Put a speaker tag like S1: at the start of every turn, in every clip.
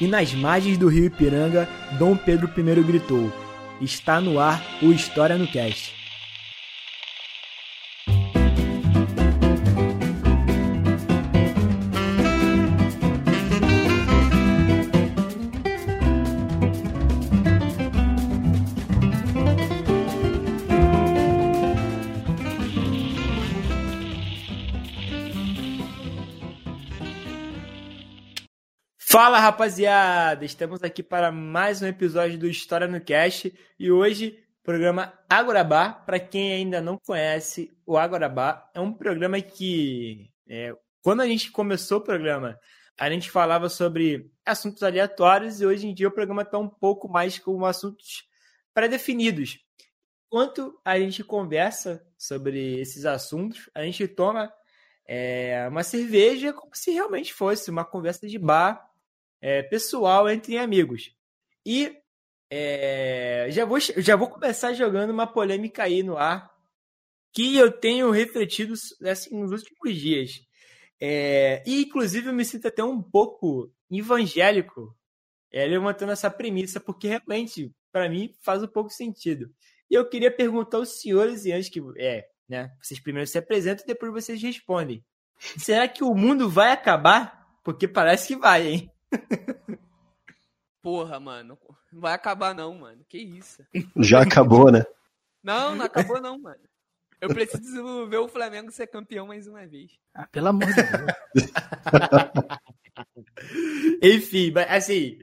S1: e nas margens do rio Ipiranga, Dom Pedro I gritou: Está no ar o História no Cast. Rapaziada, estamos aqui para mais um episódio do História no Cast e hoje programa Agorabá. Para quem ainda não conhece, o Agorabá é um programa que é, quando a gente começou o programa a gente falava sobre assuntos aleatórios e hoje em dia o programa está um pouco mais com assuntos pré-definidos. Enquanto a gente conversa sobre esses assuntos, a gente toma é, uma cerveja como se realmente fosse uma conversa de bar é, pessoal entre amigos. E é, já, vou, já vou começar jogando uma polêmica aí no ar que eu tenho refletido assim, nos últimos dias. É, e, inclusive, eu me sinto até um pouco evangélico é, levantando essa premissa, porque realmente, para mim, faz um pouco sentido. E eu queria perguntar aos senhores, e antes que é, né, vocês primeiro se apresentam e depois vocês respondem. Será que o mundo vai acabar? Porque parece que vai, hein?
S2: Porra, mano. Não vai acabar não, mano. Que isso?
S3: Já acabou, né?
S2: Não, não acabou não, mano. Eu preciso ver o Flamengo ser campeão mais uma vez.
S1: Ah, pelo amor de Deus. Enfim, assim,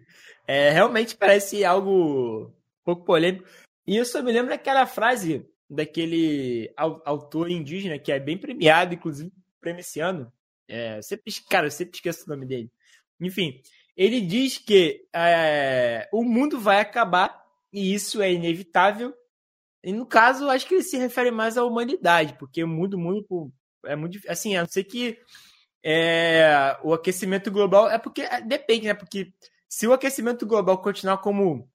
S1: é, realmente parece algo um pouco polêmico. E eu só me lembro daquela frase daquele autor indígena que é bem premiado, inclusive prêmio esse ano. É, sempre, cara, eu sempre esqueço o nome dele. Enfim, ele diz que é, o mundo vai acabar e isso é inevitável. E no caso, acho que ele se refere mais à humanidade, porque o mundo, mundo é muito assim, a não ser que é, o aquecimento global é porque é, depende, né? Porque se o aquecimento global continuar como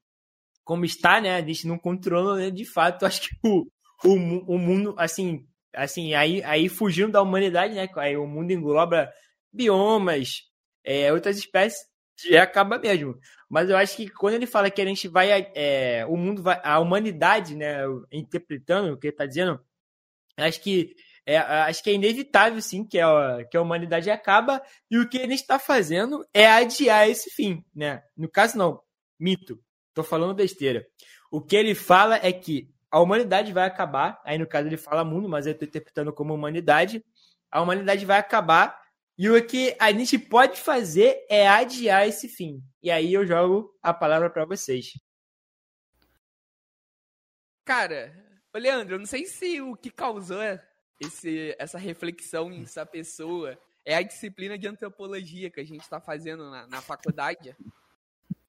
S1: como está, né? A gente não controla, né? De fato, acho que o, o, o mundo, assim, assim, aí, aí fugindo da humanidade, né? Aí o mundo engloba biomas, é, outras espécies, já acaba mesmo. Mas eu acho que quando ele fala que a gente vai. É, o mundo vai. A humanidade, né? Interpretando o que ele está dizendo, acho que. É, acho que é inevitável, sim, que a, que a humanidade acaba, e o que ele está fazendo é adiar esse fim, né? No caso, não, mito, tô falando besteira. O que ele fala é que a humanidade vai acabar, aí no caso ele fala mundo, mas eu estou interpretando como humanidade, a humanidade vai acabar e o que a gente pode fazer é adiar esse fim. E aí eu jogo a palavra para vocês.
S2: Cara, ô Leandro, eu não sei se o que causou esse, essa reflexão em essa pessoa é a disciplina de antropologia que a gente está fazendo na, na faculdade.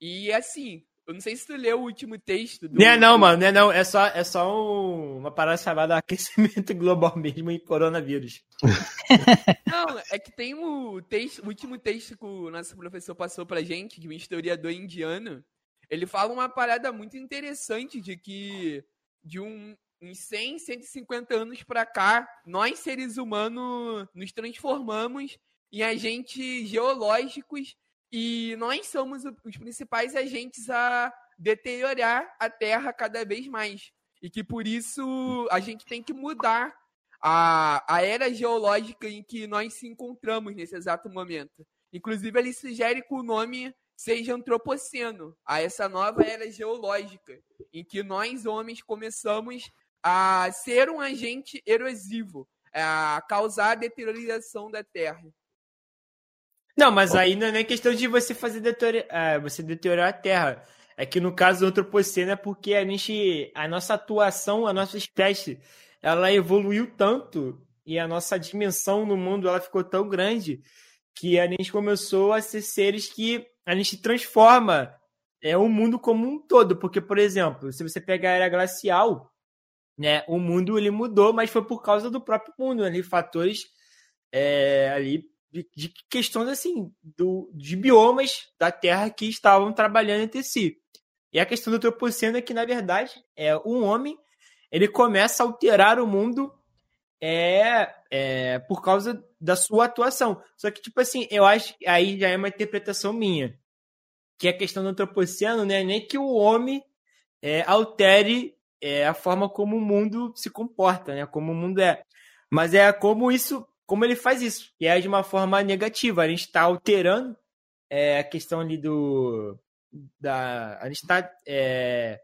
S2: E assim, eu não sei se tu leu o último texto do.
S1: Não é não, mano, não é não. É só, é só um, uma parada chamada aquecimento global mesmo e coronavírus.
S2: não, é que tem o, texto, o último texto que o nosso professor passou pra gente, de um historiador indiano. Ele fala uma parada muito interessante de que de um, uns 100, 150 anos para cá, nós seres humanos nos transformamos em agentes geológicos e nós somos os principais agentes a deteriorar a Terra cada vez mais. E que por isso a gente tem que mudar a, a era geológica em que nós se encontramos nesse exato momento. Inclusive, ele sugere que o nome seja antropoceno, a essa nova era geológica, em que nós, homens, começamos a ser um agente erosivo, a causar a deterioração da Terra.
S1: Não, mas aí não é questão de você fazer deteriorar, é, você deteriorar a Terra. É que no caso do antropoceno é porque a gente, a nossa atuação, a nossa espécie, ela evoluiu tanto e a nossa dimensão no mundo ela ficou tão grande que a gente começou a ser seres que a gente transforma é o mundo como um todo, porque por exemplo, se você pegar a era glacial, né, o mundo ele mudou, mas foi por causa do próprio mundo, ali fatores é, ali de, de questões assim do, de biomas da Terra que estavam trabalhando entre si. E a questão do antropoceno é que, na verdade, é um homem ele começa a alterar o mundo é, é por causa da sua atuação. Só que, tipo assim, eu acho que aí já é uma interpretação minha. que a questão do antropoceno, né? Nem que o homem é, altere é, a forma como o mundo se comporta, né? Como o mundo é. Mas é como isso, como ele faz isso, e é de uma forma negativa. A gente está alterando é, a questão ali do. Da, a gente está é,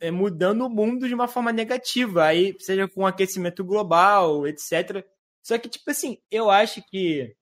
S1: é, mudando o mundo de uma forma negativa, aí seja com aquecimento global, etc. Só que, tipo assim, eu acho que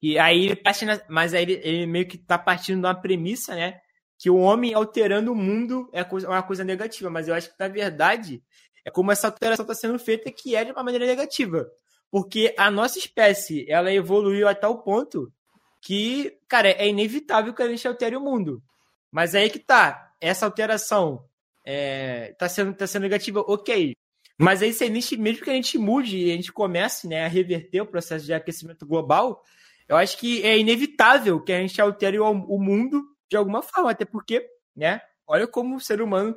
S1: e aí ele mas aí ele, ele, meio que tá partindo de uma premissa, né? Que o homem alterando o mundo é uma coisa negativa. Mas eu acho que, na verdade, é como essa alteração está sendo feita que é de uma maneira negativa. Porque a nossa espécie, ela evoluiu a tal ponto que, cara, é inevitável que a gente altere o mundo. Mas aí que tá. Essa alteração é, tá, sendo, tá sendo negativa, ok. Mas aí, se a gente, mesmo que a gente mude e a gente comece né, a reverter o processo de aquecimento global, eu acho que é inevitável que a gente altere o, o mundo de alguma forma, até porque, né? Olha como o ser humano,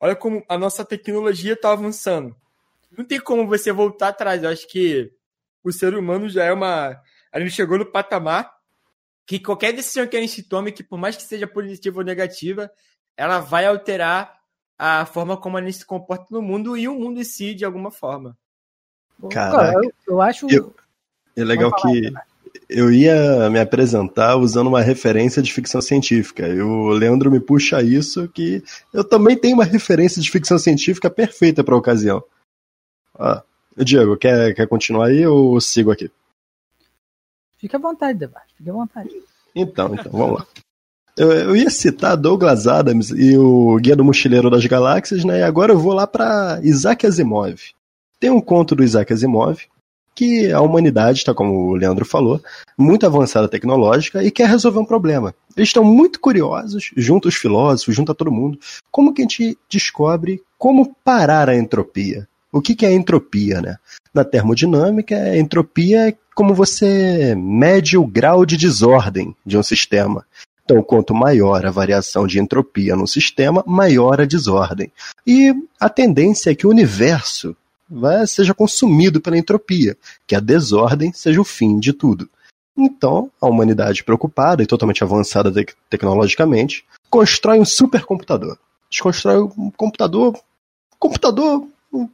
S1: olha como a nossa tecnologia está avançando. Não tem como você voltar atrás. Eu acho que o ser humano já é uma. A gente chegou no patamar que qualquer decisão que a gente tome, que por mais que seja positiva ou negativa, ela vai alterar a forma como a gente se comporta no mundo e o mundo em si, de alguma forma.
S3: Cara, eu, eu, acho. Eu, é legal que eu ia me apresentar usando uma referência de ficção científica. E o Leandro me puxa isso que eu também tenho uma referência de ficção científica perfeita para a ocasião. Ah, Diego, quer, quer continuar aí ou sigo aqui?
S4: Fica à vontade, debate. Fica à vontade.
S3: Então, então, vamos lá. Eu, eu, ia citar Douglas Adams e o Guia do Mochileiro das Galáxias, né? E agora eu vou lá para Isaac Asimov. Tem um conto do Isaac Asimov que a humanidade está, como o Leandro falou, muito avançada tecnológica e quer resolver um problema. Eles estão muito curiosos, junto aos filósofos, junto a todo mundo, como que a gente descobre como parar a entropia. O que, que é entropia, né? Na termodinâmica, entropia é como você mede o grau de desordem de um sistema. Então, quanto maior a variação de entropia no sistema, maior a desordem. E a tendência é que o universo vai, seja consumido pela entropia, que a desordem seja o fim de tudo. Então, a humanidade preocupada e totalmente avançada te tecnologicamente, constrói um supercomputador. Desconstrói um computador, computador, um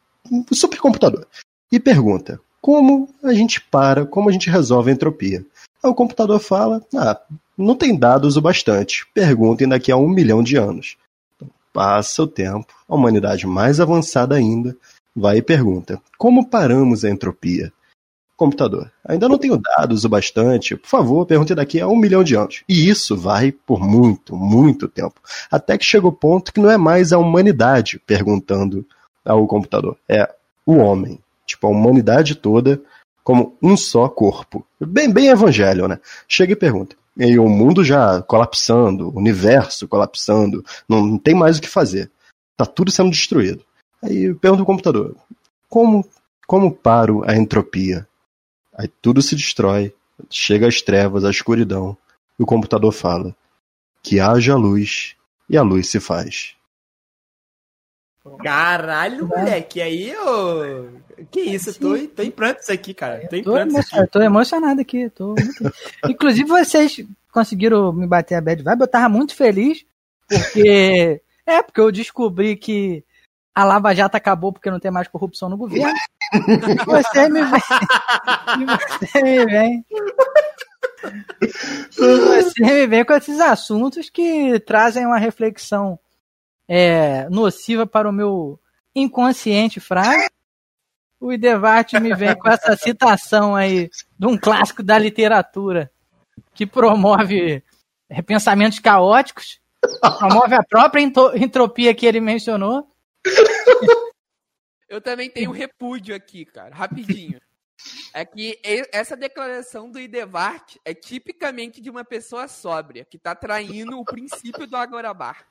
S3: supercomputador. E pergunta, como a gente para, como a gente resolve a entropia? Aí o computador fala, ah, não tem dados o bastante, perguntem daqui a um milhão de anos. Então, passa o tempo, a humanidade mais avançada ainda, vai e pergunta: Como paramos a entropia? Computador, ainda não tenho dados o bastante. Por favor, pergunte daqui a um milhão de anos. E isso vai por muito, muito tempo. Até que chega o ponto que não é mais a humanidade perguntando ao computador. É o homem. Tipo, a humanidade toda como um só corpo. Bem, bem evangelho, né? Chega e pergunta. E o mundo já colapsando, o universo colapsando, não, não tem mais o que fazer. Tá tudo sendo destruído. Aí eu pergunto ao computador: como, como paro a entropia? Aí tudo se destrói, chega as trevas, a escuridão, e o computador fala: que haja luz, e a luz se faz.
S1: Caralho, moleque, aí eu. Que isso, eu tô, tô em prantos aqui, cara. Tô, em
S4: tô, aqui. tô emocionado aqui. Tô muito... Inclusive, vocês conseguiram me bater a bad vibe, eu tava muito feliz, porque. É, porque eu descobri que a Lava Jato acabou porque não tem mais corrupção no governo. você me vem. você me vem. Você me vem com esses assuntos que trazem uma reflexão é, nociva para o meu inconsciente frágil. O Idevart me vem com essa citação aí de um clássico da literatura que promove pensamentos caóticos, promove a própria entropia que ele mencionou.
S2: Eu também tenho repúdio aqui, cara, rapidinho. É que essa declaração do Idevart é tipicamente de uma pessoa sóbria, que tá traindo o princípio do Agorabar.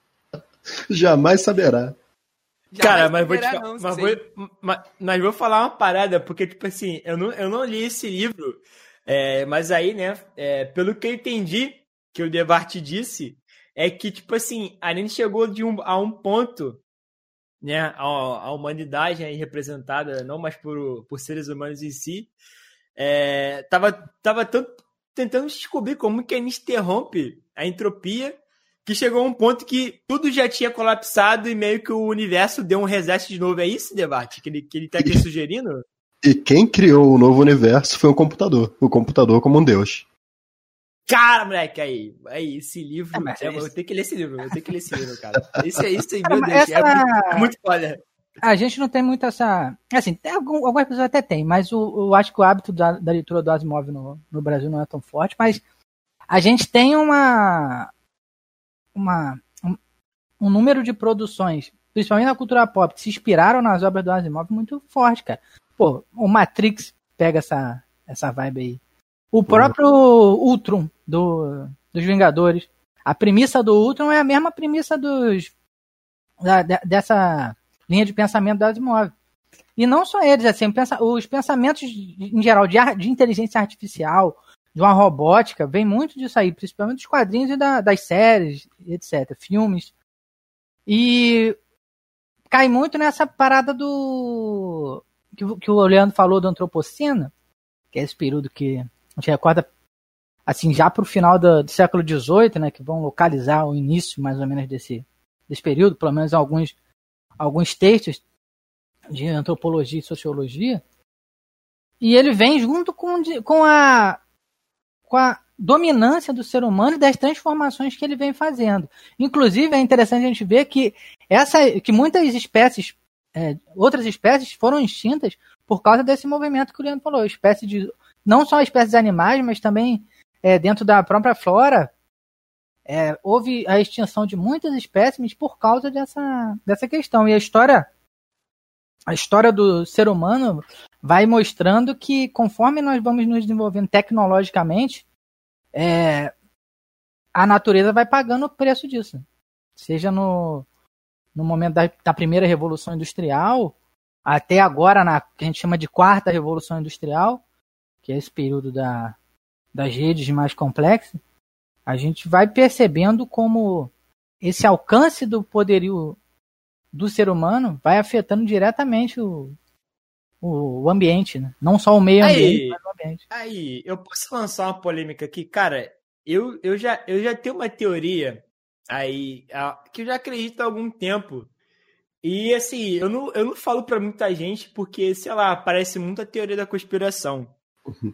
S3: Jamais saberá.
S1: Jamais Cara, mas, vou, te, não, mas, vou, mas, mas, vou falar uma parada, porque, tipo assim, eu não, eu não li esse livro, é, mas aí, né, é, pelo que eu entendi que o Devart disse, é que, tipo assim, a gente chegou de um, a um ponto né, a, a humanidade aí representada não mais por, por seres humanos em si, é, tava tanto, tentando descobrir como que a gente interrompe a entropia que chegou a um ponto que tudo já tinha colapsado e meio que o universo deu um reset de novo. É isso, debate que ele, que ele tá aqui sugerindo?
S3: E quem criou o novo universo foi o computador. O computador como um deus.
S1: Cara, moleque, aí, aí esse livro. É, é, eu vou ter que ler esse livro, vou ter que ler esse livro, cara. Esse é isso aí, meu Deus. Essa... É muito, é muito foda.
S4: A gente não tem muito essa. Assim, tem algum, algumas pessoas até tem, mas o, eu acho que o hábito da, da leitura do Asimov no, no Brasil não é tão forte, mas a gente tem uma. Uma um, um número de produções, principalmente na cultura pop, que se inspiraram nas obras do Asimov muito forte, cara. Pô, o Matrix pega essa, essa vibe aí. O próprio Ultron do, dos Vingadores. A premissa do Ultron é a mesma premissa dos da, dessa linha de pensamento da Asimov. E não só eles, assim, os pensamentos em geral de, de inteligência artificial, de uma robótica, vem muito disso aí, principalmente dos quadrinhos e da, das séries, etc., filmes. E cai muito nessa parada do que, que o Leandro falou do antropoceno, que é esse período que a gente recorda assim já para o final do, do, século XVIII, né, que vão localizar o início mais ou menos desse, desse período, pelo menos alguns alguns textos de antropologia e sociologia, e ele vem junto com, com, a, com a dominância do ser humano e das transformações que ele vem fazendo. Inclusive, é interessante a gente ver que, essa, que muitas espécies é, outras espécies foram extintas por causa desse movimento que o Leandro falou. Espécie de, não só espécies animais, mas também é, dentro da própria flora, é, houve a extinção de muitas espécies por causa dessa, dessa questão. E a história, a história do ser humano vai mostrando que conforme nós vamos nos desenvolvendo tecnologicamente, é, a natureza vai pagando o preço disso. Seja no, no momento da, da primeira revolução industrial, até agora na que a gente chama de quarta revolução industrial, que é esse período da, das redes mais complexas, a gente vai percebendo como esse alcance do poderio do ser humano vai afetando diretamente o, o, ambiente, né? não só o meio ambiente, aí, mas o ambiente.
S1: Aí, eu posso lançar uma polêmica aqui, cara. Eu, eu, já, eu já tenho uma teoria Aí, que eu já acredito há algum tempo. E assim, eu não, eu não falo para muita gente porque, sei lá, parece muito a teoria da conspiração. Uhum.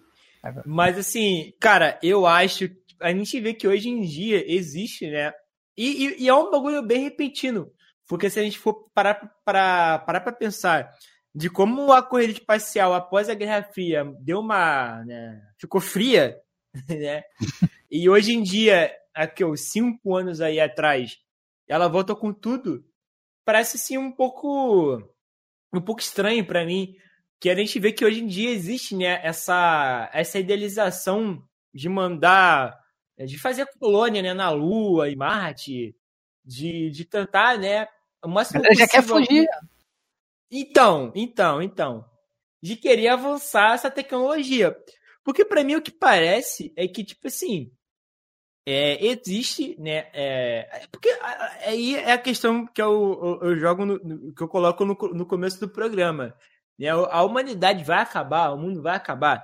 S1: Mas assim, cara, eu acho. A gente vê que hoje em dia existe, né? E, e, e é um bagulho bem repentino. Porque se a gente for parar para parar pra pensar de como a corrida espacial após a Guerra Fria deu uma. Né, ficou fria, né? E hoje em dia aqui, ó, cinco anos aí atrás, ela volta com tudo, parece sim um pouco um pouco estranho para mim, que a gente vê que hoje em dia existe né, essa, essa idealização de mandar, de fazer colônia né, na Lua e Marte, de, de tentar, né, o
S4: máximo já quer fugir.
S1: Então, então, então, de querer avançar essa tecnologia. Porque para mim o que parece é que, tipo assim, é, existe, né? É, porque aí é a questão que eu, eu, eu jogo no, que eu coloco no, no começo do programa. Né? A humanidade vai acabar, o mundo vai acabar.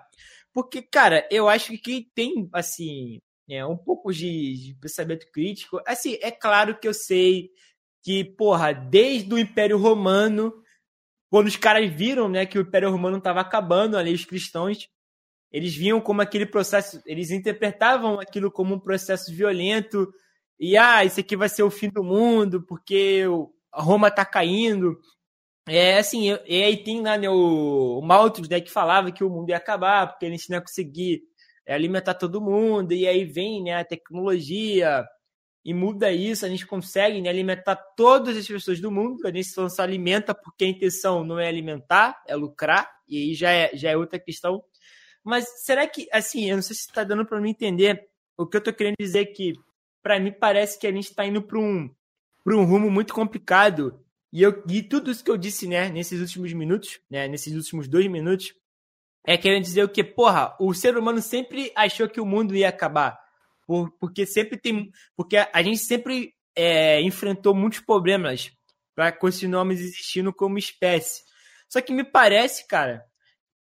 S1: Porque, cara, eu acho que tem, assim, é, um pouco de, de pensamento crítico, assim, é claro que eu sei que, porra, desde o Império Romano, quando os caras viram, né, que o Império Romano estava acabando, ali os cristãos eles viam como aquele processo, eles interpretavam aquilo como um processo violento e ah, isso aqui vai ser o fim do mundo porque Roma tá caindo. É assim, e aí tem lá né, o, o Malthus né, que falava que o mundo ia acabar porque a gente não ia conseguir é, alimentar todo mundo e aí vem né, a tecnologia e muda isso, a gente consegue né, alimentar todas as pessoas do mundo, a gente só se alimenta porque a intenção não é alimentar, é lucrar, e aí já é, já é outra questão. Mas será que, assim, eu não sei se está dando para mim entender o que eu estou querendo dizer que, para mim, parece que a gente está indo para um, um rumo muito complicado. E, eu, e tudo isso que eu disse, né, nesses últimos minutos, né, nesses últimos dois minutos, é querendo dizer o que, porra, o ser humano sempre achou que o mundo ia acabar. Por, porque sempre tem. Porque a gente sempre é, enfrentou muitos problemas para continuarmos existindo como espécie. Só que me parece, cara,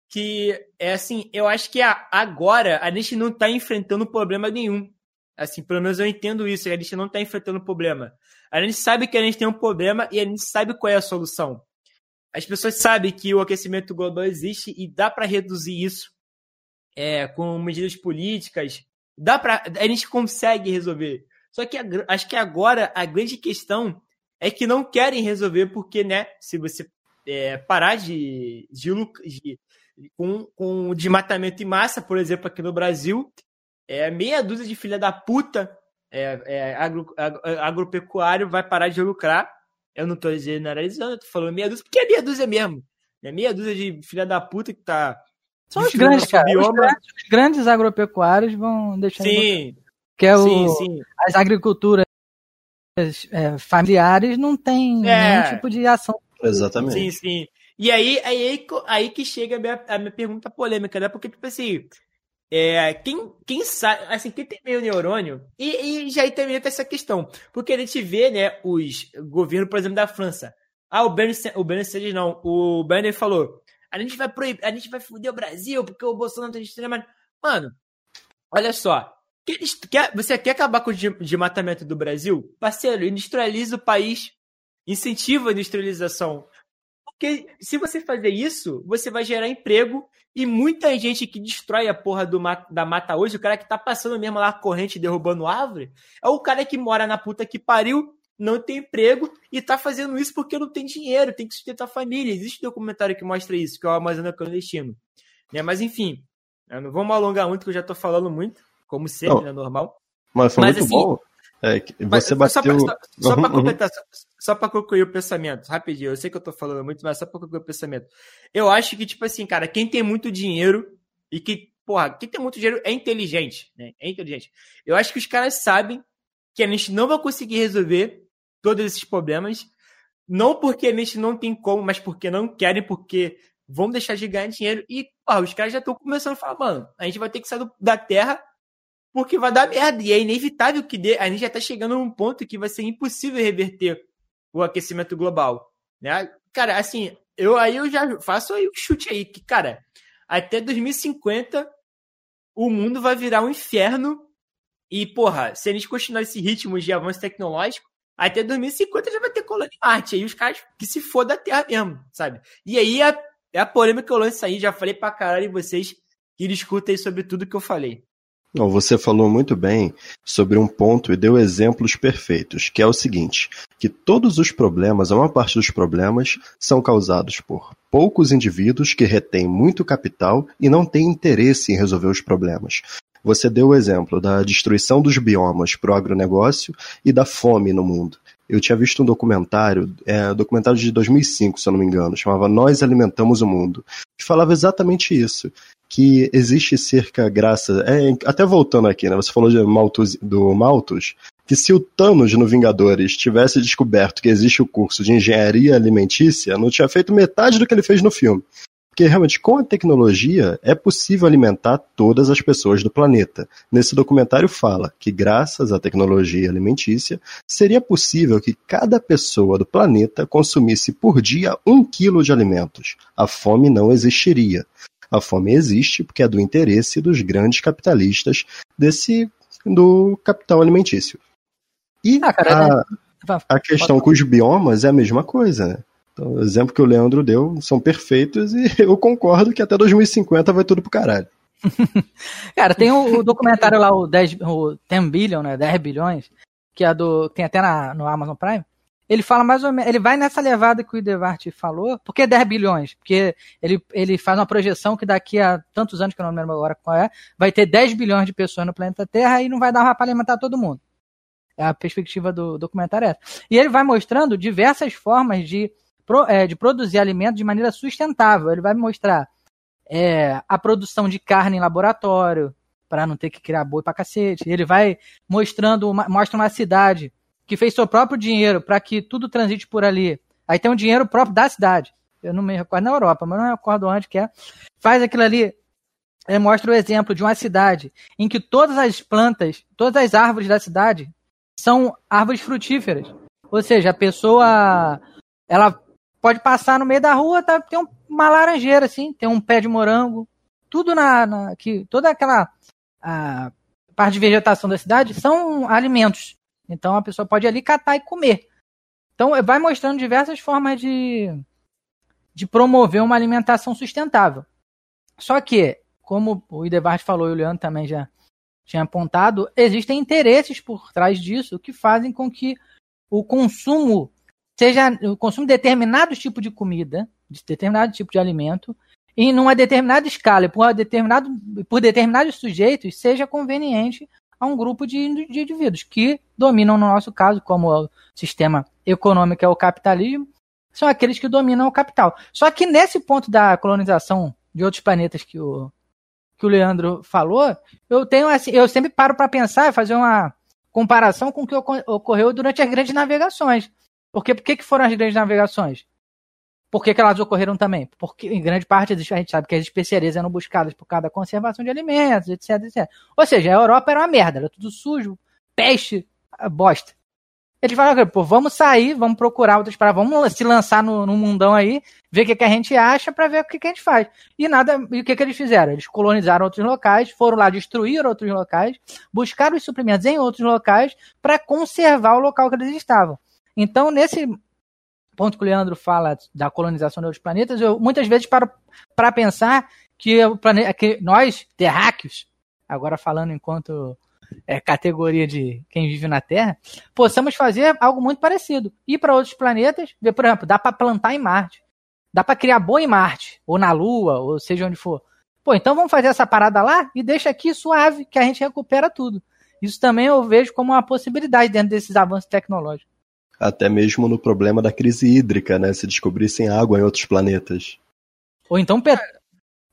S1: que é assim, eu acho que agora a gente não está enfrentando problema nenhum. Assim, pelo menos eu entendo isso. A gente não está enfrentando problema. A gente sabe que a gente tem um problema e a gente sabe qual é a solução. As pessoas sabem que o aquecimento global existe e dá para reduzir isso é, com medidas políticas. Dá para a gente consegue resolver. Só que a, acho que agora a grande questão é que não querem resolver porque, né? Se você é, parar de, de, de com, com desmatamento em massa, por exemplo, aqui no Brasil, é, meia dúzia de filha da puta é, é, agro, agropecuário vai parar de lucrar. Eu não tô generalizando, eu tô falando meia dúzia, porque é meia dúzia mesmo. É meia dúzia de filha da puta que tá.
S4: São os grandes, cara. Os grandes, os grandes, agropecuários vão deixar.
S1: Sim.
S4: Que é sim, o, sim. as agriculturas é, familiares não tem é. nenhum tipo de ação.
S3: Exatamente.
S1: Sim, sim. E aí, aí, aí que chega a minha, a minha pergunta polêmica, né? Porque, tipo assim, é, quem, quem sabe, assim, quem tem meio neurônio, e, e já aí também essa questão, porque a gente vê, né, os governos, por exemplo, da França. Ah, o Bernie, o Bernie Sanders não, o Bernie falou, a gente vai proibir, a gente vai foder o Brasil, porque o Bolsonaro tem extrema. Mano, olha só. Quer, você quer acabar com o desmatamento do Brasil? Parceiro, industrializa o país. Incentiva a industrialização. Porque se você fazer isso, você vai gerar emprego e muita gente que destrói a porra do, da mata hoje, o cara que tá passando mesmo lá corrente derrubando árvore, é o cara que mora na puta que pariu, não tem emprego e tá fazendo isso porque não tem dinheiro, tem que sustentar a família. Existe um documentário que mostra isso, que é o Amazônia Clandestino. Né? Mas enfim, não vamos alongar muito, que eu já tô falando muito, como sempre, é normal.
S3: Mas foi mas, muito assim, bom. É, você bateu.
S1: Só, só, só para completar, só, só para concluir o pensamento, rapidinho. Eu sei que eu tô falando muito, mas só para concluir o pensamento. Eu acho que, tipo assim, cara, quem tem muito dinheiro e que, porra, quem tem muito dinheiro é inteligente, né? É inteligente. Eu acho que os caras sabem que a gente não vai conseguir resolver todos esses problemas, não porque a gente não tem como, mas porque não querem, porque vão deixar de ganhar dinheiro. E, porra, os caras já estão começando a falar, mano, a gente vai ter que sair do, da terra porque vai dar merda. E é inevitável que dê. A gente já tá chegando num ponto que vai ser impossível reverter o aquecimento global. Né? Cara, assim, eu aí eu já faço aí o chute aí, que, cara, até 2050 o mundo vai virar um inferno. E, porra, se a gente continuar esse ritmo de avanço tecnológico, até 2050 já vai ter colônia em Marte. Aí os caras que se for da Terra mesmo, sabe? E aí é, é a polêmica que eu lanço aí, já falei pra caralho e vocês que discutem sobre tudo que eu falei.
S3: Você falou muito bem sobre um ponto e deu exemplos perfeitos, que é o seguinte: que todos os problemas, a maior parte dos problemas, são causados por poucos indivíduos que retêm muito capital e não têm interesse em resolver os problemas. Você deu o exemplo da destruição dos biomas para o agronegócio e da fome no mundo. Eu tinha visto um documentário, é, documentário de 2005, se eu não me engano, chamava Nós Alimentamos o Mundo, que falava exatamente isso que existe cerca, graças. É, até voltando aqui, né? Você falou de Malthus, do Malthus, que se o Thanos no Vingadores tivesse descoberto que existe o curso de engenharia alimentícia, não tinha feito metade do que ele fez no filme. Porque realmente, com a tecnologia, é possível alimentar todas as pessoas do planeta. Nesse documentário fala que, graças à tecnologia alimentícia, seria possível que cada pessoa do planeta consumisse por dia um quilo de alimentos. A fome não existiria. A fome existe porque é do interesse dos grandes capitalistas desse do capital alimentício. E ah, cara, a, é... a questão com os biomas é a mesma coisa, né? Então, o exemplo que o Leandro deu são perfeitos e eu concordo que até 2050 vai tudo pro caralho.
S4: Cara, tem o, o, documentário lá, o 10, o 10 billion, né? 10 bilhões, que é do. Tem até na, no Amazon Prime ele fala mais ou menos, ele vai nessa levada que o Devart falou, por que 10 bilhões? Porque ele, ele faz uma projeção que daqui a tantos anos, que eu não lembro agora qual é, vai ter 10 bilhões de pessoas no planeta Terra e não vai dar para alimentar todo mundo. É a perspectiva do documentário é essa. E ele vai mostrando diversas formas de, é, de produzir alimento de maneira sustentável. Ele vai mostrar é, a produção de carne em laboratório, para não ter que criar boi para cacete. Ele vai mostrando, uma, mostra uma cidade que fez seu próprio dinheiro para que tudo transite por ali. Aí tem um dinheiro próprio da cidade. Eu não me recordo na Europa, mas não me recordo onde que é. Faz aquilo ali. Ele mostra o exemplo de uma cidade em que todas as plantas, todas as árvores da cidade são árvores frutíferas. Ou seja, a pessoa ela pode passar no meio da rua, tá, tem uma laranjeira assim, tem um pé de morango, tudo na, na que toda aquela a, parte de vegetação da cidade são alimentos. Então a pessoa pode ali catar e comer. Então vai mostrando diversas formas de, de promover uma alimentação sustentável. Só que, como o Idevard falou e o Leandro também já tinha apontado, existem interesses por trás disso que fazem com que o consumo seja o consumo de determinados tipos de comida, de determinado tipo de alimento, em uma determinada escala, por, determinado, por determinados sujeitos, seja conveniente a um grupo de, de indivíduos que dominam, no nosso caso, como o sistema econômico é o capitalismo, são aqueles que dominam o capital. Só que nesse ponto da colonização de outros planetas que o, que o Leandro falou, eu tenho assim, eu sempre paro para pensar e fazer uma comparação com o que ocorreu durante as grandes navegações. Porque por que foram as grandes navegações? Por que, que, elas ocorreram também? Porque, em grande parte, a gente sabe que as especiarias eram buscadas por causa da conservação de alimentos, etc, etc. Ou seja, a Europa era uma merda, era tudo sujo, peste, bosta. Eles falaram, pô, vamos sair, vamos procurar outras paradas, vamos se lançar no, no mundão aí, ver o que, que a gente acha para ver o que, que a gente faz. E nada, e o que, que eles fizeram? Eles colonizaram outros locais, foram lá destruir outros locais, buscaram os suprimentos em outros locais para conservar o local que eles estavam. Então, nesse ponto que o Leandro fala da colonização de outros planetas, eu muitas vezes paro para pensar que, o planeta, que nós, terráqueos, agora falando enquanto é, categoria de quem vive na Terra, possamos fazer algo muito parecido. Ir para outros planetas, ver, por exemplo, dá para plantar em Marte. Dá para criar boi em Marte, ou na Lua, ou seja onde for. Pô, então vamos fazer essa parada lá e deixa aqui suave, que a gente recupera tudo. Isso também eu vejo como uma possibilidade dentro desses avanços tecnológicos
S3: até mesmo no problema da crise hídrica, né? Se descobrissem água em outros planetas.
S4: Ou então pet...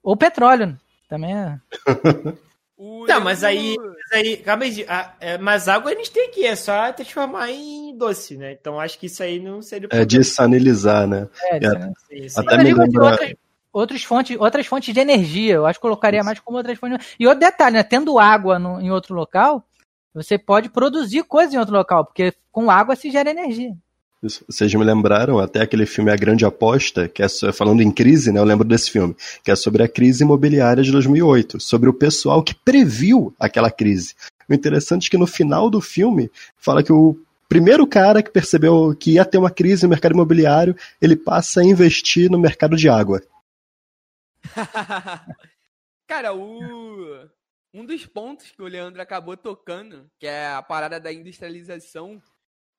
S4: ou petróleo, também é.
S1: Não, mas aí, mas aí, calma aí, é, mas água a gente tem aqui, é só transformar em doce, né? Então acho que isso aí não seria.
S3: É desanilizar, né? É, é, sim, sim.
S4: Até me lembra... outras, outras, fontes, outras fontes de energia, eu acho que colocaria mais como outras fontes. E outro detalhe, né? Tendo água no, em outro local, você pode produzir coisas em outro local, porque com água se gera energia.
S3: Vocês me lembraram até aquele filme A Grande Aposta, que é falando em crise, né? Eu lembro desse filme, que é sobre a crise imobiliária de 2008, sobre o pessoal que previu aquela crise. O interessante é que no final do filme fala que o primeiro cara que percebeu que ia ter uma crise no mercado imobiliário, ele passa a investir no mercado de água.
S2: cara, o um dos pontos que o Leandro acabou tocando, que é a parada da industrialização.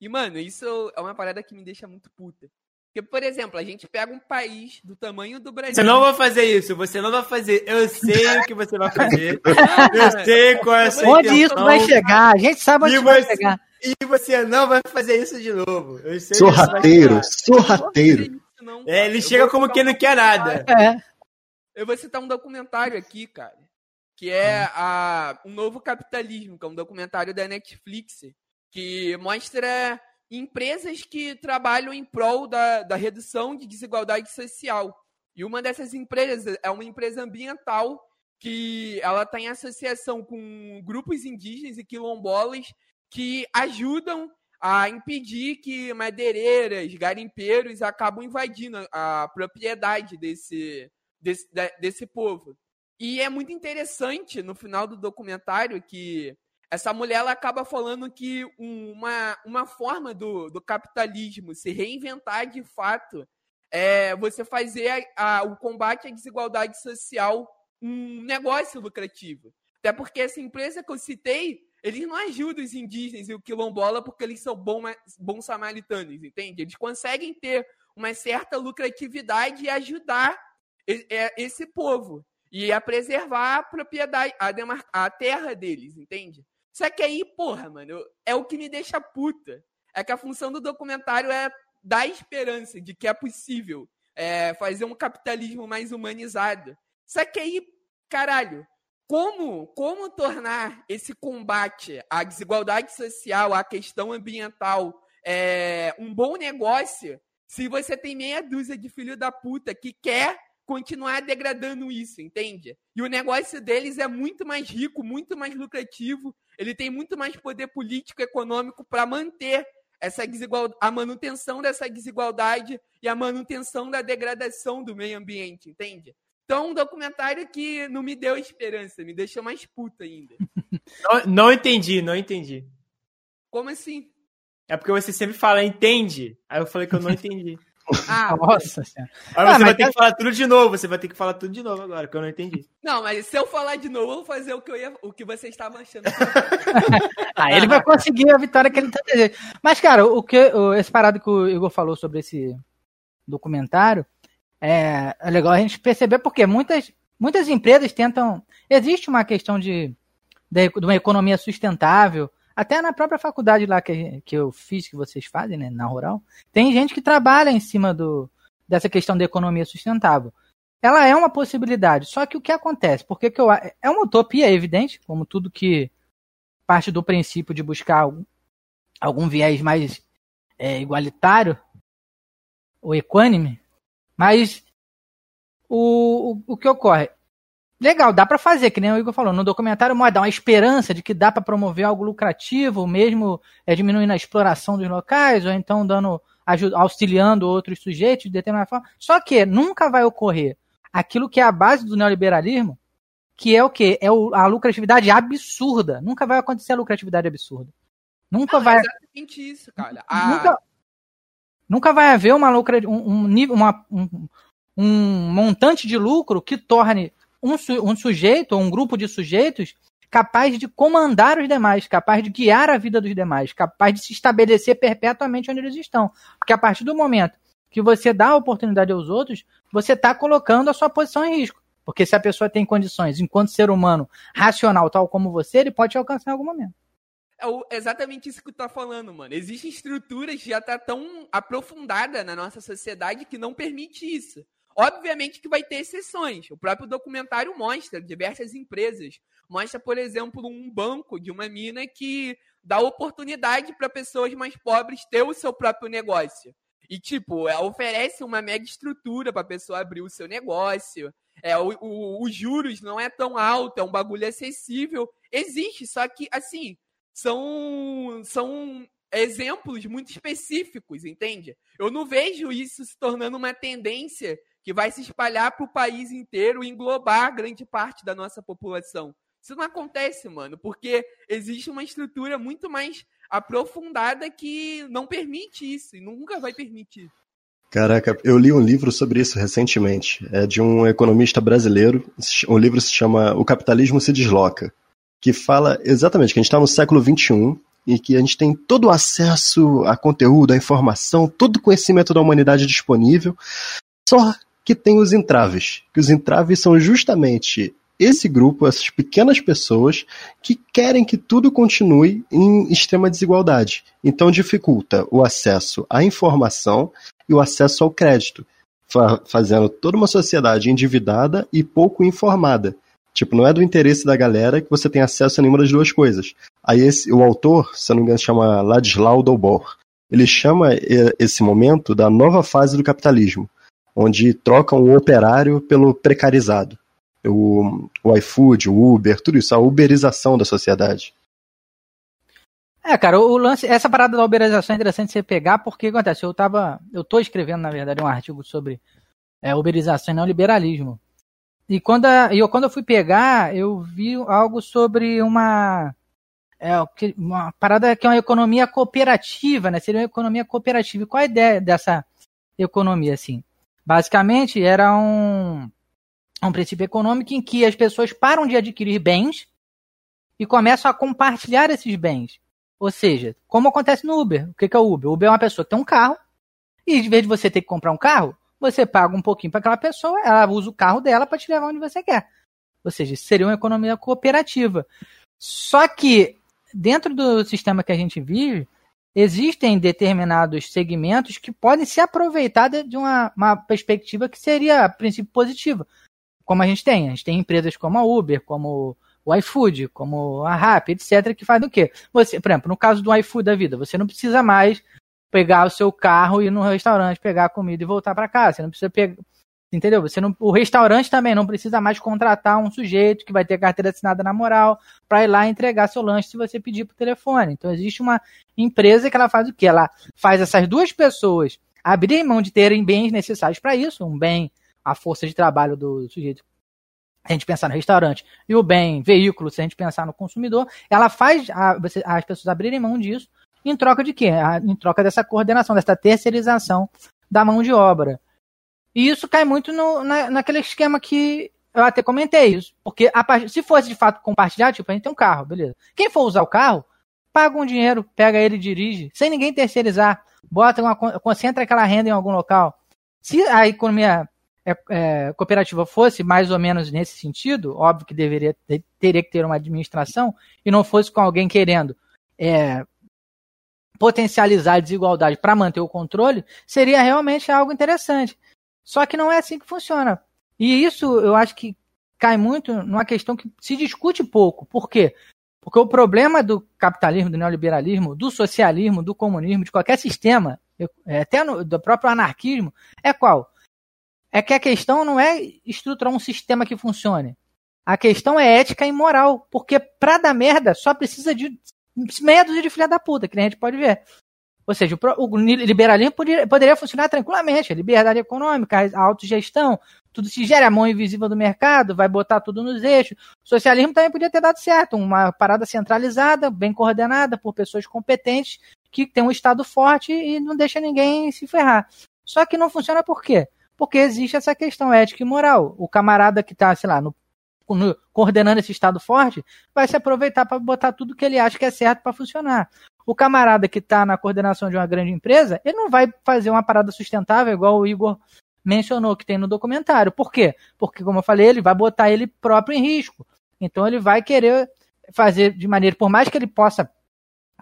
S2: E, mano, isso é uma parada que me deixa muito puta. Porque, por exemplo, a gente pega um país do tamanho do Brasil.
S1: Você não vai fazer isso, você não vai fazer. Eu sei o que você vai fazer. eu sei qual é a sua
S4: Onde intenção. isso vai chegar? A gente sabe onde vai chegar.
S1: E você não vai fazer isso de novo. Eu
S3: sei sorrateiro, sorrateiro.
S1: é, ele chega como quem não quer nada.
S2: É. Eu vou citar um documentário aqui, cara que é a, um novo capitalismo, que é um documentário da Netflix, que mostra empresas que trabalham em prol da, da redução de desigualdade social. E uma dessas empresas é uma empresa ambiental que ela está em associação com grupos indígenas e quilombolas que ajudam a impedir que madeireiras, garimpeiros acabam invadindo a propriedade desse, desse, desse povo. E é muito interessante no final do documentário que essa mulher ela acaba falando que uma, uma forma do, do capitalismo se reinventar de fato é você fazer a, a, o combate à desigualdade social um negócio lucrativo. Até porque essa empresa que eu citei, eles não ajudam os indígenas e o quilombola porque eles são bom, bons samaritanos, entende? Eles conseguem ter uma certa lucratividade e ajudar esse povo e a preservar a propriedade, a, a terra deles, entende? Só que aí, porra, mano, é o que me deixa puta. É que a função do documentário é dar esperança de que é possível é, fazer um capitalismo mais humanizado. Só que aí, caralho, como, como tornar esse combate à desigualdade social, à questão ambiental, é, um bom negócio se você tem meia dúzia de filho da puta que quer continuar degradando isso, entende? E o negócio deles é muito mais rico, muito mais lucrativo, ele tem muito mais poder político e econômico para manter essa desigualdade, a manutenção dessa desigualdade e a manutenção da degradação do meio ambiente, entende? Então, um documentário que não me deu esperança, me deixou mais puta ainda.
S1: Não, não entendi, não entendi.
S2: Como assim?
S1: É porque você sempre fala, entende? Aí eu falei que eu não entendi.
S2: Ah,
S4: Nossa senhora.
S1: Aí
S4: Ah,
S1: você vai ter que falar tudo de novo, você vai ter que falar tudo de novo agora, que eu não entendi.
S2: não, mas se eu falar de novo, eu vou fazer o que, eu ia, o que vocês estavam achando.
S4: Ah, ele vai conseguir a vitória que ele tá desejando. Mas, cara, o que, o- esse parado que o Igor falou sobre esse documentário é, é legal a gente perceber porque muitas, muitas empresas tentam. Existe uma questão de, de, de uma economia sustentável. Até na própria faculdade lá que, que eu fiz, que vocês fazem, né, na Rural, tem gente que trabalha em cima do, dessa questão da economia sustentável. Ela é uma possibilidade, só que o que acontece? Porque que eu, é uma utopia, evidente, como tudo que parte do princípio de buscar algum, algum viés mais é, igualitário ou equânime, mas o, o, o que ocorre? Legal, dá pra fazer, que nem o Igor falou, no documentário dá uma esperança de que dá pra promover algo lucrativo, mesmo é, diminuindo a exploração dos locais, ou então dando auxiliando outros sujeitos de determinada forma. Só que nunca vai ocorrer aquilo que é a base do neoliberalismo, que é o quê? É o- a lucratividade absurda. Nunca vai acontecer a lucratividade absurda. Nunca
S2: Não,
S4: vai
S2: é exatamente isso, cara. A-
S4: nunca, nunca vai haver uma lucra, um, um uma, um, um montante de lucro que torne um, su- um sujeito ou um grupo de sujeitos capaz de comandar os demais, capaz de guiar a vida dos demais, capaz de se estabelecer perpetuamente onde eles estão. Porque a partir do momento que você dá a oportunidade aos outros, você está colocando a sua posição em risco. Porque se a pessoa tem condições, enquanto ser humano racional, tal como você, ele pode te alcançar em algum momento.
S2: É exatamente isso que tu tá falando, mano. Existem estruturas que já tá tão aprofundada na nossa sociedade que não permite isso. Obviamente que vai ter exceções. O próprio documentário mostra diversas empresas. Mostra, por exemplo, um banco de uma mina que dá oportunidade para pessoas mais pobres ter o seu próprio negócio. E, tipo, ela oferece uma mega estrutura para a pessoa abrir o seu negócio. É, o, o- os juros não é tão alto, é um bagulho acessível. Existe, só que, assim, são, são exemplos muito específicos, entende? Eu não vejo isso se tornando uma tendência que vai se espalhar para o país inteiro e englobar grande parte da nossa população. Isso não acontece, mano, porque existe uma estrutura muito mais aprofundada que não permite isso e nunca vai permitir.
S3: Caraca, eu li um livro sobre isso recentemente. É de um economista brasileiro. O livro se chama O Capitalismo se Desloca. Que fala exatamente que a gente está no século XXI e que a gente tem todo o acesso a conteúdo, a informação, todo o conhecimento da humanidade disponível. Só que tem os entraves. Que os entraves são justamente esse grupo, essas pequenas pessoas que querem que tudo continue em extrema desigualdade. Então dificulta o acesso à informação e o acesso ao crédito, fa fazendo toda uma sociedade endividada e pouco informada. Tipo, não é do interesse da galera que você tenha acesso a nenhuma das duas coisas. Aí esse, o autor, se não me engano, chama Ladislau Dobor. Ele chama esse momento da nova fase do capitalismo, onde trocam o operário pelo precarizado. O, o iFood, o Uber, tudo isso, a uberização da sociedade.
S4: É, cara, o lance, essa parada da uberização é interessante você pegar, porque acontece, eu tava, eu tô escrevendo, na verdade, um artigo sobre é, uberização e neoliberalismo. E quando, a, eu, quando eu fui pegar, eu vi algo sobre uma, é, uma parada que é uma economia cooperativa, né? Seria uma economia cooperativa. E qual a ideia dessa economia, assim? Basicamente, era um, um princípio econômico em que as pessoas param de adquirir bens e começam a compartilhar esses bens. Ou seja, como acontece no Uber. O que é o Uber? O Uber é uma pessoa que tem um carro, e em vez de você ter que comprar um carro, você paga um pouquinho para aquela pessoa, ela usa o carro dela para te levar onde você quer. Ou seja, seria uma economia cooperativa. Só que, dentro do sistema que a gente vive, existem determinados segmentos que podem se aproveitar de uma, uma perspectiva que seria, a princípio, positiva. Como a gente tem. A gente tem empresas como a Uber, como o iFood, como a Rappi, etc., que faz o quê? Você, por exemplo, no caso do iFood da vida, você não precisa mais pegar o seu carro e ir no restaurante, pegar a comida e voltar para casa. Você não precisa pegar. Entendeu? Você não, o restaurante também não precisa mais contratar um sujeito que vai ter carteira assinada na moral para ir lá entregar seu lanche se você pedir por telefone. Então existe uma empresa que ela faz o quê? Ela faz essas duas pessoas abrirem mão de terem bens necessários para isso, um bem a força de trabalho do sujeito, se a gente pensar no restaurante, e o bem veículo, se a gente pensar no consumidor, ela faz a, as pessoas abrirem mão disso em troca de quê? Em troca dessa coordenação, dessa terceirização da mão de obra. E isso cai muito no, na, naquele esquema que eu até comentei isso. Porque a, se fosse de fato compartilhar, tipo, a gente tem um carro, beleza. Quem for usar o carro, paga um dinheiro, pega ele e dirige, sem ninguém terceirizar. Bota uma, concentra aquela renda em algum local. Se a economia é, é, cooperativa fosse mais ou menos nesse sentido, óbvio que deveria teria que ter uma administração e não fosse com alguém querendo é, potencializar a desigualdade para manter o controle, seria realmente algo interessante. Só que não é assim que funciona. E isso eu acho que cai muito numa questão que se discute pouco. Por quê? Porque o problema do capitalismo, do neoliberalismo, do socialismo, do comunismo, de qualquer sistema, é, até no, do próprio anarquismo, é qual? É que a questão não é estruturar um sistema que funcione. A questão é ética e moral. Porque pra dar merda só precisa de meia dúzia de filha da puta, que a gente pode ver. Ou seja, o, liberalismo poderia, poderia, funcionar tranquilamente. A liberdade econômica, a autogestão, tudo se gera a mão invisível do mercado, vai botar tudo nos eixos. O socialismo também podia ter dado certo. Uma parada centralizada, bem coordenada por pessoas competentes, que tem um Estado forte e não deixa ninguém se ferrar. Só que não funciona por quê? Porque existe essa questão ética e moral. O camarada que está, sei lá, no, coordenando esse Estado forte, vai se aproveitar para botar tudo que ele acha que é certo para funcionar. O camarada que está na coordenação de uma grande empresa, ele não vai fazer uma parada sustentável igual o Igor mencionou que tem no documentário. Por quê? Porque, como eu falei, ele vai botar ele próprio em risco. Então ele vai querer fazer de maneira, por mais que ele possa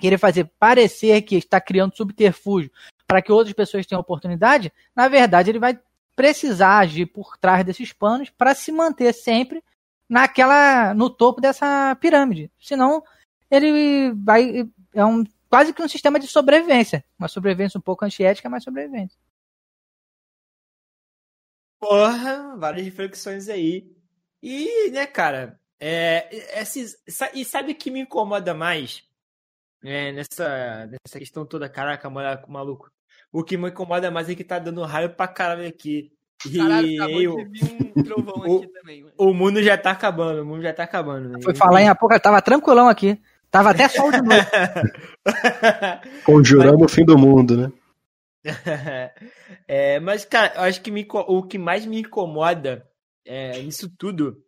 S4: querer fazer parecer que está criando subterfúgio para que outras pessoas tenham oportunidade, na verdade ele vai precisar agir por trás desses panos para se manter sempre naquela no topo dessa pirâmide. Senão ele vai é um quase que um sistema de sobrevivência, uma sobrevivência um pouco antiética, mas sobrevivência.
S1: Porra, várias reflexões aí. E, né, cara, é, esses, e sabe o que me incomoda mais é, nessa, nessa questão toda? Caraca, maluco. O que me incomoda mais é que tá dando raio pra caralho aqui.
S2: Caralho, e eu, um trovão o, aqui também.
S1: O mundo já tá acabando, o mundo já tá acabando. Né?
S4: Foi falar em a pouco, tava tranquilão aqui. Tava até sol de novo.
S3: Conjuramos mas... o fim do mundo, né?
S1: é, mas, cara, eu acho que me, o que mais me incomoda é, nisso tudo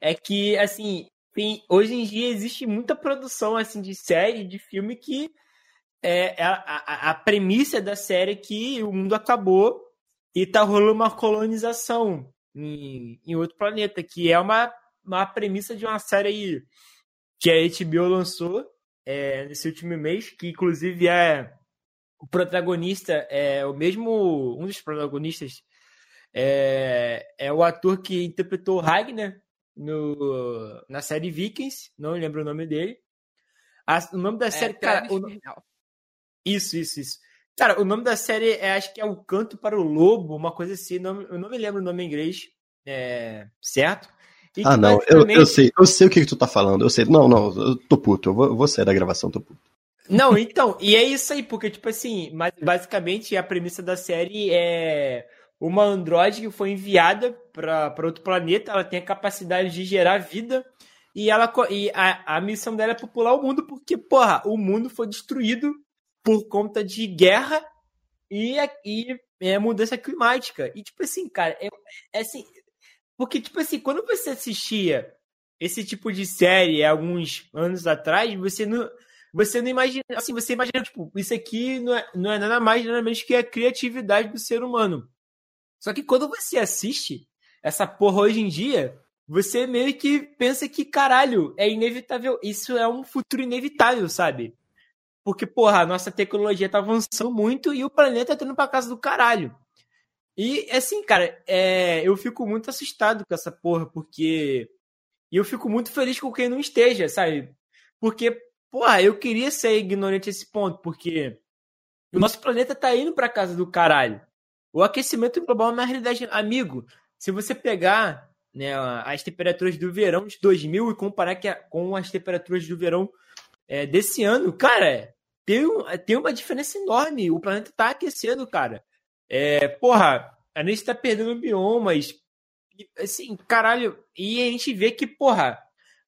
S1: é que, assim, tem, hoje em dia existe muita produção assim de série, de filme que é, é a, a, a premissa da série é que o mundo acabou e tá rolando uma colonização em, em outro planeta, que é uma, uma premissa de uma série aí que a HBO lançou é, nesse último mês, que inclusive é o protagonista é o mesmo um dos protagonistas é, é o ator que interpretou Ragnar no, na série Vikings, não lembro o nome dele. A, o nome da é, série, cara, o, isso, isso, isso. Cara, o nome da série é, acho que é O Canto para o Lobo, uma coisa assim. Não, eu não me lembro o nome em inglês, é, certo?
S3: E ah, não, basicamente... eu, eu sei, eu sei o que, que tu tá falando. Eu sei. Não, não, eu tô puto. Eu vou, eu vou sair da gravação, tô puto.
S1: Não, então, e é isso aí, porque, tipo assim, basicamente a premissa da série é uma androide que foi enviada para outro planeta, ela tem a capacidade de gerar vida, e ela e a, a missão dela é popular o mundo, porque, porra, o mundo foi destruído por conta de guerra e, e é, mudança climática. E, tipo assim, cara, é, é assim. Porque, tipo assim, quando você assistia esse tipo de série alguns anos atrás, você não. Você não imagina, assim, você imagina, tipo, isso aqui não é, não é nada mais, nada menos que a criatividade do ser humano. Só que quando você assiste essa porra hoje em dia, você meio que pensa que, caralho, é inevitável. Isso é um futuro inevitável, sabe? Porque, porra, a nossa tecnologia tá avançando muito e o planeta tá indo pra casa do caralho. E, assim, cara, é, eu fico muito assustado com essa porra, porque. E eu fico muito feliz com quem não esteja, sabe? Porque, porra, eu queria ser ignorante a esse ponto, porque o nosso planeta tá indo pra casa do caralho. O aquecimento global é uma realidade. Amigo, se você pegar né, as temperaturas do verão de 2000 e comparar que, com as temperaturas do verão é, desse ano, cara, tem, tem uma diferença enorme. O planeta tá aquecendo, cara. É, porra, a gente tá perdendo biomas. Assim, caralho. E a gente vê que, porra.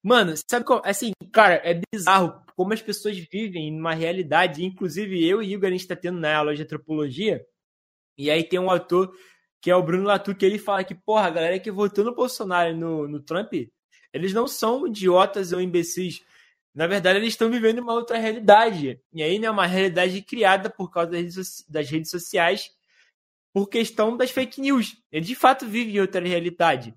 S1: Mano, sabe como. Assim, cara, é bizarro como as pessoas vivem numa realidade. Inclusive, eu e Igor, a gente tá tendo na aula de antropologia. E aí tem um autor que é o Bruno Latour, que ele fala que, porra, a galera que votou no Bolsonaro e no, no Trump, eles não são idiotas ou imbecis. Na verdade, eles estão vivendo uma outra realidade. E aí, né, uma realidade criada por causa das redes sociais, por questão das fake news. Eles de fato vivem outra realidade.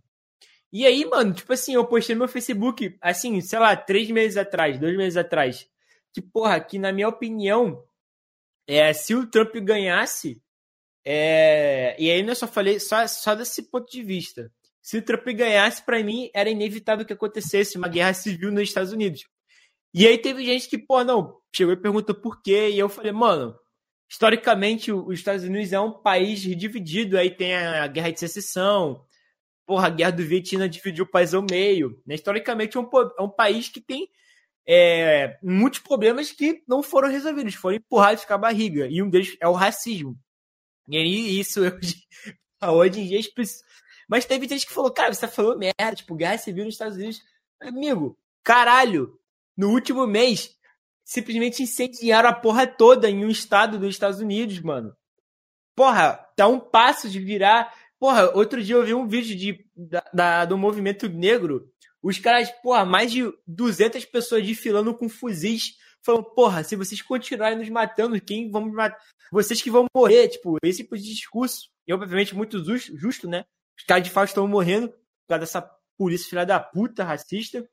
S1: E aí, mano, tipo assim, eu postei no meu Facebook, assim, sei lá, três meses atrás, dois meses atrás, que, porra, que na minha opinião, é, se o Trump ganhasse, é... E aí eu só falei só, só desse ponto de vista. Se o Trump ganhasse, para mim, era inevitável que acontecesse uma guerra civil nos Estados Unidos. E aí teve gente que, pô, não, chegou e perguntou por quê, e eu falei, mano, historicamente os Estados Unidos é um país dividido, aí tem a guerra de secessão, porra, a guerra do Vietnã dividiu o país ao meio. Né? Historicamente é um, é um país que tem é, muitos problemas que não foram resolvidos, foram empurrados com a barriga, e um deles é o racismo. E aí, isso hoje, hoje em dia. Mas teve gente que falou, cara, você tá falando merda, tipo, guerra civil nos Estados Unidos. Amigo, caralho, no último mês, simplesmente incendiaram a porra toda em um estado dos Estados Unidos, mano. Porra, tá um passo de virar. Porra, outro dia eu vi um vídeo de, da, da do movimento negro. Os caras, porra, mais de 200 pessoas desfilando com fuzis falando, porra, se vocês continuarem nos matando, quem vamos matar? Vocês que vão morrer, tipo, esse tipo de discurso. E obviamente muito justo, justo né? Os caras de fato estão morrendo por causa dessa polícia filha da puta, racista.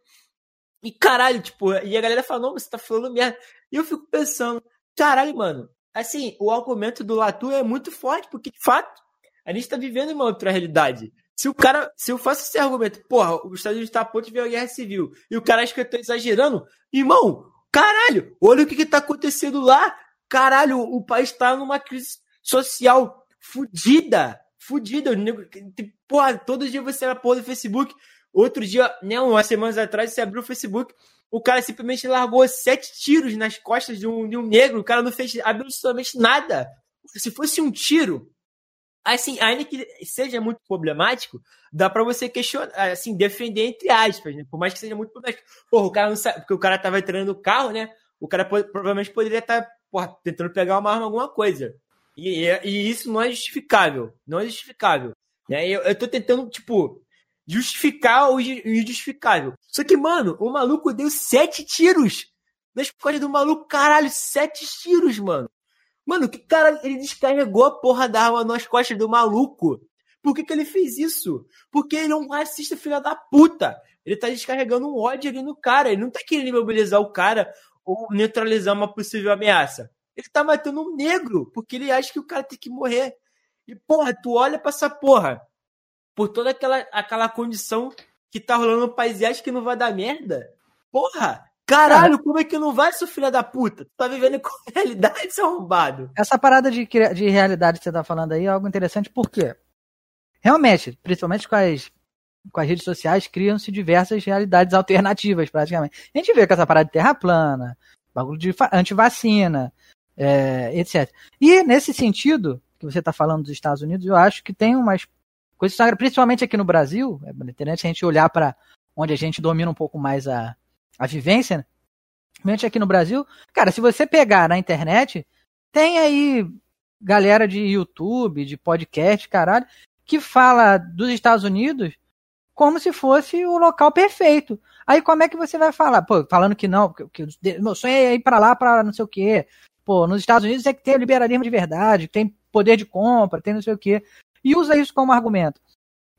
S1: E caralho, tipo, e a galera fala, não, você tá falando merda. E eu fico pensando, caralho, mano, assim, o argumento do Latu é muito forte, porque de fato, a gente tá vivendo uma outra realidade. Se o cara, se eu faço esse argumento, porra, os Estados Unidos tá a ponto de ver a guerra civil, e o cara acha que eu tô exagerando, irmão, Caralho, olha o que, que tá acontecendo lá. Caralho, o país tá numa crise social fudida. Fudida. Porra, todo dia você era porra do Facebook. Outro dia, né, umas semanas atrás, você abriu o Facebook. O cara simplesmente largou sete tiros nas costas de um, de um negro. O cara não fez absolutamente nada. Se fosse um tiro, assim, ainda que seja muito problemático, dá para você questionar, assim, defender entre aspas, né? Por mais que seja muito problemático. Porra, o cara não sabe, porque o cara tava entrando no carro, né? O cara provavelmente poderia estar, tá, tentando pegar uma arma, alguma coisa. E, e, e, isso não é justificável. Não é justificável. Né? Eu, eu tô tentando, tipo, justificar o injustificável. Só que, mano, o maluco deu sete tiros nas costas do maluco, caralho, sete tiros, mano. Mano, que cara, ele descarregou a porra da arma nas costas do maluco. Por que, que ele fez isso? Porque ele é um racista filha da puta. Ele tá descarregando um ódio ali no cara. Ele não tá querendo imobilizar o cara ou neutralizar uma possível ameaça. Ele tá matando um negro, porque ele acha que o cara tem que morrer. E, porra, tu olha pra essa porra. Por toda aquela, aquela condição que tá rolando no país e acha que não vai dar merda. Porra, Caralho, como é que não vai, seu filho da puta? Tu tá vivendo com realidade, seu arrombado.
S4: Essa parada de, de realidade que você tá falando aí é algo interessante, porque realmente, principalmente com as, com as redes sociais, criam-se diversas realidades alternativas, praticamente. A gente vê com essa parada de terra plana, bagulho de antivacina, é, etc. E nesse sentido, que você está falando dos Estados Unidos, eu acho que tem umas principalmente aqui no Brasil, é interessante a gente olhar para onde a gente domina um pouco mais a, a vivência, né? principalmente aqui no Brasil, cara, se você pegar na internet, tem aí galera de YouTube, de podcast, caralho, que fala dos Estados Unidos como se fosse o local perfeito. Aí como é que você vai falar? Pô, falando que não, que, que meu sonho é ir para lá para não sei o quê. Pô, nos Estados Unidos é que tem o liberalismo de verdade, tem poder de compra, tem não sei o quê. E usa isso como argumento.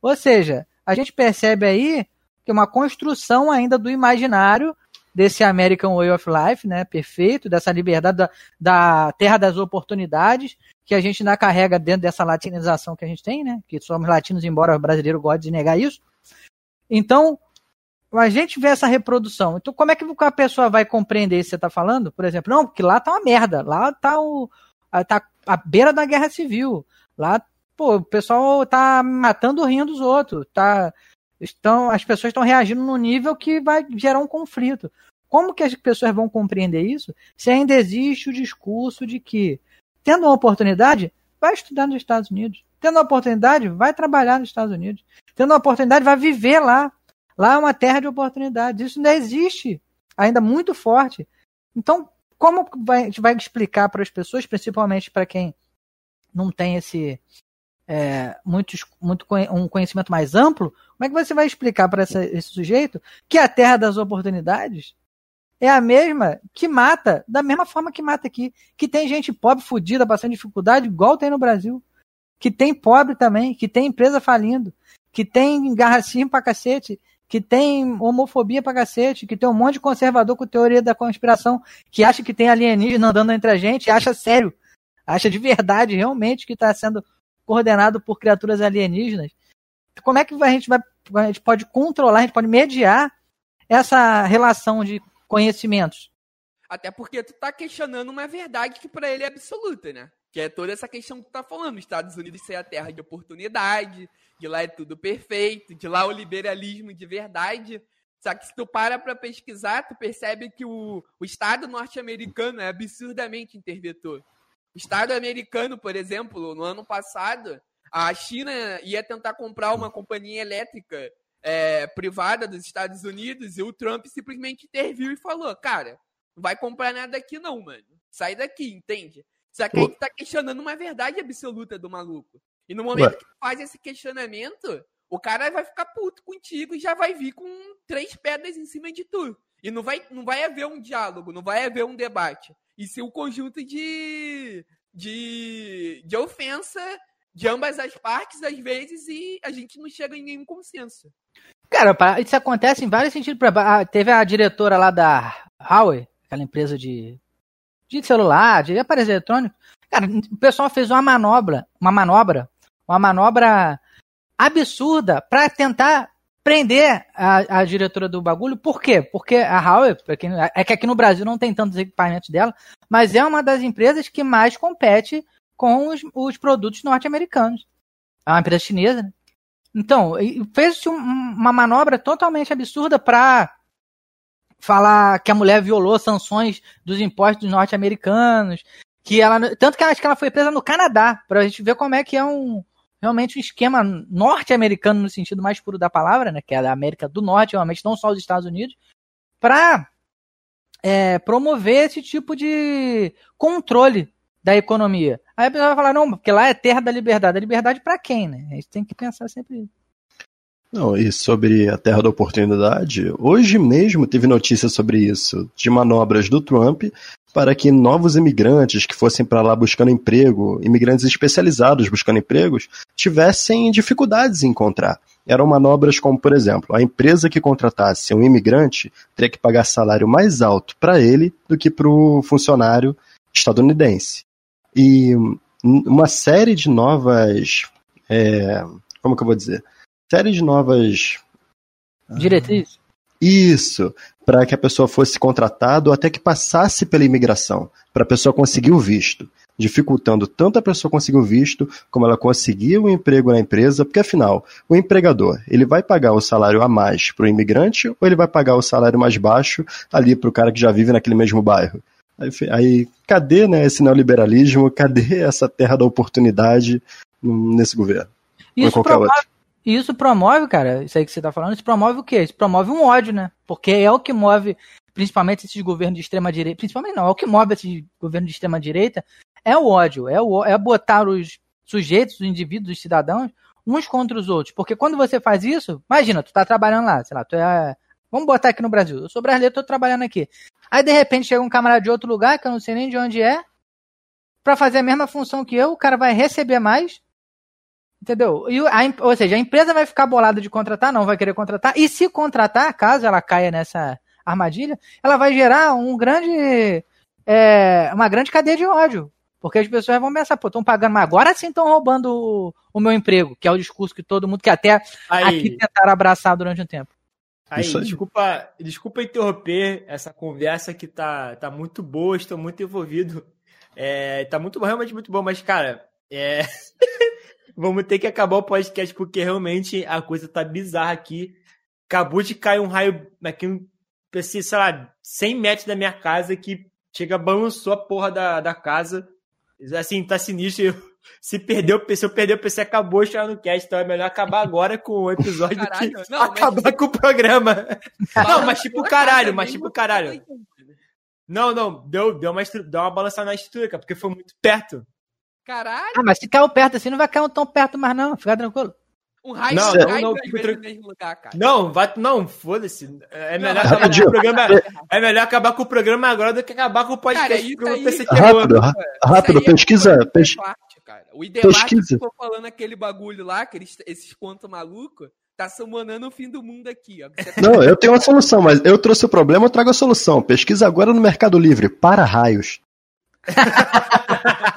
S4: Ou seja, a gente percebe aí que é uma construção ainda do imaginário desse American Way of Life, né? Perfeito, dessa liberdade da, da terra das oportunidades, que a gente ainda carrega dentro dessa latinização que a gente tem, né? Que somos latinos, embora o brasileiro goste de negar isso. Então, a gente vê essa reprodução. Então, como é que a pessoa vai compreender isso que você está falando? Por exemplo, não, porque lá tá uma merda. Lá tá o. tá a beira da guerra civil. Lá, pô, o pessoal tá matando o rim dos outros. Tá estão, as pessoas estão reagindo no nível que vai gerar um conflito. Como que as pessoas vão compreender isso se ainda existe o discurso de que, tendo uma oportunidade, vai estudar nos Estados Unidos, Tendo a oportunidade, vai trabalhar nos Estados Unidos. Tendo a oportunidade, vai viver lá. Lá é uma terra de oportunidades. Isso ainda existe, ainda muito forte. Então, como vai, a gente vai explicar para as pessoas, principalmente para quem não tem esse é, muito, um conhecimento mais amplo, como é que você vai explicar para esse sujeito que a terra das oportunidades é a mesma que mata, da mesma forma que mata aqui. Que tem gente pobre, fodida, passando dificuldade, igual tem no Brasil. Que tem pobre também, que tem empresa falindo, que tem garracinho pra cacete, que tem homofobia pra cacete, que tem um monte de conservador com teoria da conspiração, que acha que tem alienígena andando entre a gente, acha sério, acha de verdade realmente que está sendo coordenado por criaturas alienígenas. Como é que a gente vai, a gente pode controlar, a gente pode mediar essa relação de conhecimentos.
S2: Até porque tu tá questionando uma verdade que para ele é absoluta, né? Que é toda essa questão que tu tá falando. Estados Unidos ser a terra de oportunidade, de lá é tudo perfeito, de lá o liberalismo de verdade. Só que se tu para pra pesquisar, tu percebe que o, o Estado norte-americano é absurdamente interventor. Estado americano, por exemplo, no ano passado, a China ia tentar comprar uma companhia elétrica é, privada dos Estados Unidos e o Trump simplesmente interviu e falou: cara, não vai comprar nada aqui não, mano. Sai daqui, entende? Só que a gente tá questionando uma verdade absoluta do maluco. E no momento Ué. que faz esse questionamento, o cara vai ficar puto contigo e já vai vir com três pedras em cima de tu. E não vai, não vai haver um diálogo, não vai haver um debate. E sim um conjunto de, de, de ofensa de ambas as partes, às vezes, e a gente não chega em nenhum consenso.
S4: Cara, isso acontece em vários sentidos. Teve a diretora lá da Huawei, aquela empresa de, de celular, de aparelhos eletrônicos. Cara, o pessoal fez uma manobra, uma manobra, uma manobra absurda para tentar prender a, a, diretora do bagulho. Por quê? Porque a Huawei, é que aqui no Brasil não tem tantos equipamentos dela, mas é uma das empresas que mais compete com os, os produtos norte-americanos. É uma empresa chinesa, né? Então, fez uma manobra totalmente absurda para falar que a mulher violou sanções dos impostos norte-americanos, que ela tanto que acho que ela foi presa no Canadá, para a gente ver como é que é um realmente um esquema norte-americano no sentido mais puro da palavra, né, que é a América do Norte, realmente não só os Estados Unidos, para é, promover esse tipo de controle da economia. Aí a pessoa vai falar, não, porque lá é terra da liberdade. A liberdade para quem, né? A gente tem que pensar sempre isso.
S3: Não, e sobre a terra da oportunidade, hoje mesmo teve notícia sobre isso, de manobras do Trump para que novos imigrantes que fossem para lá buscando emprego, imigrantes especializados buscando empregos, tivessem dificuldades em encontrar. Eram manobras como, por exemplo, a empresa que contratasse um imigrante teria que pagar salário mais alto para ele do que para o funcionário estadunidense e uma série de novas. É, como que eu vou dizer? Série de novas.
S4: Diretrizes?
S3: Isso, para que a pessoa fosse contratada ou até que passasse pela imigração, para a pessoa conseguir o visto, dificultando tanto a pessoa conseguir o visto, como ela conseguir o um emprego na empresa, porque afinal, o empregador, ele vai pagar o salário a mais para o imigrante ou ele vai pagar o salário mais baixo ali para o cara que já vive naquele mesmo bairro? Aí, aí, cadê né, esse neoliberalismo? Cadê essa terra da oportunidade nesse governo?
S4: Isso promove, isso promove, cara, isso aí que você está falando, isso promove o quê? Isso promove um ódio, né? Porque é o que move, principalmente esses governos de extrema direita, principalmente não, é o que move esses governos de extrema direita, é o ódio, é, o, é botar os sujeitos, os indivíduos, os cidadãos, uns contra os outros. Porque quando você faz isso, imagina, tu tá trabalhando lá, sei lá, tu é. Vamos botar aqui no Brasil. Eu sou brasileiro, tô trabalhando aqui. Aí de repente chega um camarada de outro lugar, que eu não sei nem de onde é, para fazer a mesma função que eu, o cara vai receber mais. Entendeu? E a, ou seja, a empresa vai ficar bolada de contratar, não vai querer contratar. E se contratar, caso ela caia nessa armadilha, ela vai gerar um grande. É, uma grande cadeia de ódio. Porque as pessoas vão pensar, pô, estão pagando, mas agora sim estão roubando o, o, meu emprego, que é o discurso que todo mundo, que até Aí. aqui tentaram abraçar durante um tempo.
S1: Aí, aí, desculpa, desculpa interromper essa conversa que tá, tá muito boa, estou muito envolvido. É, tá muito realmente muito bom, mas, cara, é... vamos ter que acabar o podcast porque realmente a coisa tá bizarra aqui. Acabou de cair um raio aqui, sei lá, 100 metros da minha casa que chega, balançou a porra da, da casa. Assim, tá sinistro. se, perder, o- se eu perder o PC, acabou Chá no Cast. Então é melhor acabar agora com o episódio do
S2: Caralho,
S1: que
S2: não, mas-
S1: acabar com o programa. Não, mas tipo caralho,
S2: casa
S1: mas tipo caralho. Não, não, deu, deu, uma, deu uma balançada na estrutura, porque foi muito perto.
S2: Caralho,
S4: Ah, mas se caiu perto assim, não vai cair tão perto mais, não. Fica tranquilo.
S2: um raio
S1: Não,
S2: não,
S1: não, não,
S2: no mesmo lugar, cara.
S1: Não, vai, não, foda-se. É
S2: Não,
S1: melhor
S2: mas-
S1: acabar com o programa. É melhor acabar com o programa agora do que acabar com o podcast.
S2: Cara, isso aí-
S1: PC quebrou.
S3: Rápido, rápido,
S2: Isso aí é
S3: pesquisa,
S2: do
S3: pes-
S2: Idevart, cara. O
S3: pesquisa.
S2: ficou falando aquele bagulho lá, aqueles, esses contos malucos, tá summonando o fim do mundo aqui, ó. Você-
S3: Não, eu tenho uma solução, mas eu trouxe o problema, eu trago a solução. Pesquisa agora no Mercado Livre, para raios.